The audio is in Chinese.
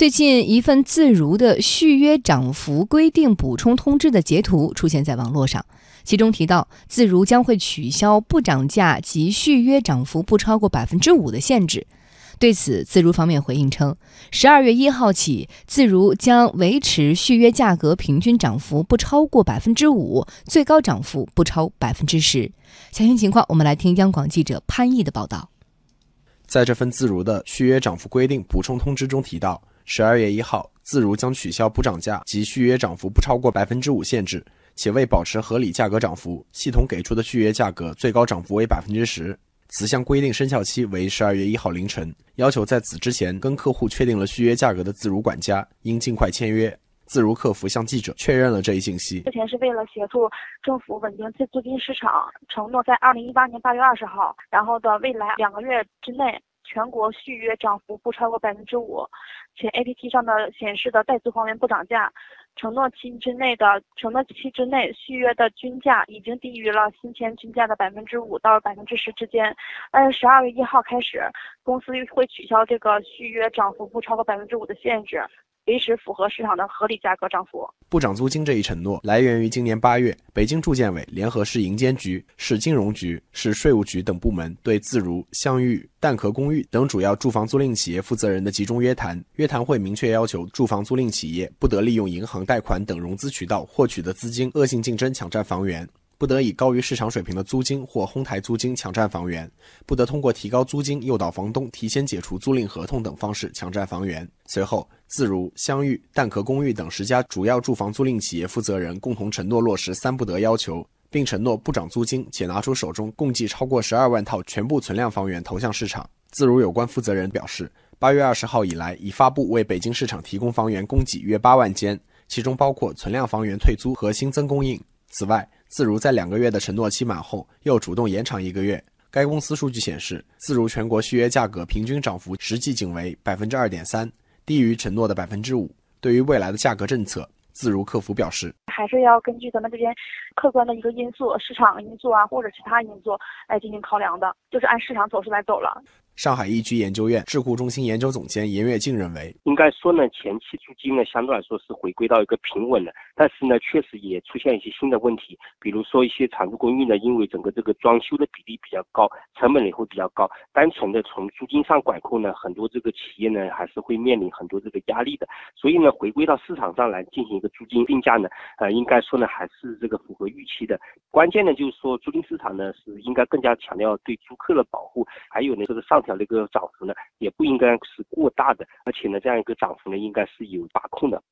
最近，一份自如的续约涨幅规定补充通知的截图出现在网络上，其中提到，自如将会取消不涨价及续约涨幅不超过百分之五的限制。对此，自如方面回应称，十二月一号起，自如将维持续约价格平均涨幅不超过百分之五，最高涨幅不超百分之十。详细情况，我们来听央广记者潘毅的报道。在这份自如的续约涨幅规定补充通知中提到。十二月一号，自如将取消不涨价及续约涨幅不超过百分之五限制，且为保持合理价格涨幅，系统给出的续约价格最高涨幅为百分之十。此项规定生效期为十二月一号凌晨，要求在此之前跟客户确定了续约价格的自如管家应尽快签约。自如客服向记者确认了这一信息。之前是为了协助政府稳定租租金市场，承诺在二零一八年八月二十号，然后的未来两个月之内。全国续约涨幅不超过百分之五，且 A P P 上的显示的待租房源不涨价，承诺期之内的承诺期之内续约的均价已经低于了新签均价的百分之五到百分之十之间。但是十二月一号开始，公司会取消这个续约涨幅不超过百分之五的限制。维持符合市场的合理价格涨幅。不涨租金这一承诺来源于今年八月，北京住建委联合市银监局、市金融局、市税务局等部门对自如、相遇、蛋壳公寓等主要住房租赁企业负责人的集中约谈。约谈会明确要求，住房租赁企业不得利用银行贷款等融资渠道获取的资金恶性竞争抢占房源。不得以高于市场水平的租金或哄抬租金抢占房源，不得通过提高租金诱导房东提前解除租赁合同等方式抢占房源。随后，自如、相遇、蛋壳公寓等十家主要住房租赁企业负责人共同承诺落实“三不得”要求，并承诺不涨租金，且拿出手中共计超过十二万套全部存量房源投向市场。自如有关负责人表示，八月二十号以来，已发布为北京市场提供房源供给约八万间，其中包括存量房源退租和新增供应。此外，自如在两个月的承诺期满后，又主动延长一个月。该公司数据显示，自如全国续约价格平均涨幅实际仅为百分之二点三，低于承诺的百分之五。对于未来的价格政策，自如客服表示，还是要根据咱们这边客观的一个因素、市场因素啊，或者其他因素来进行考量的，就是按市场走势来走了。上海易居研究院智库中心研究总监严跃进认为，应该说呢，前期租金呢相对来说是回归到一个平稳的，但是呢，确实也出现一些新的问题，比如说一些长租公寓呢，因为整个这个装修的比例比较高，成本也会比较高，单纯的从租金上管控呢，很多这个企业呢还是会面临很多这个压力的，所以呢，回归到市场上来进行一个租金定价呢，呃，应该说呢还是这个符合预期的。关键呢就是说，租赁市场呢是应该更加强调对租客的保护，还有呢这个上。调的一个涨幅呢，也不应该是过大的，而且呢，这样一个涨幅呢，应该是有把控的。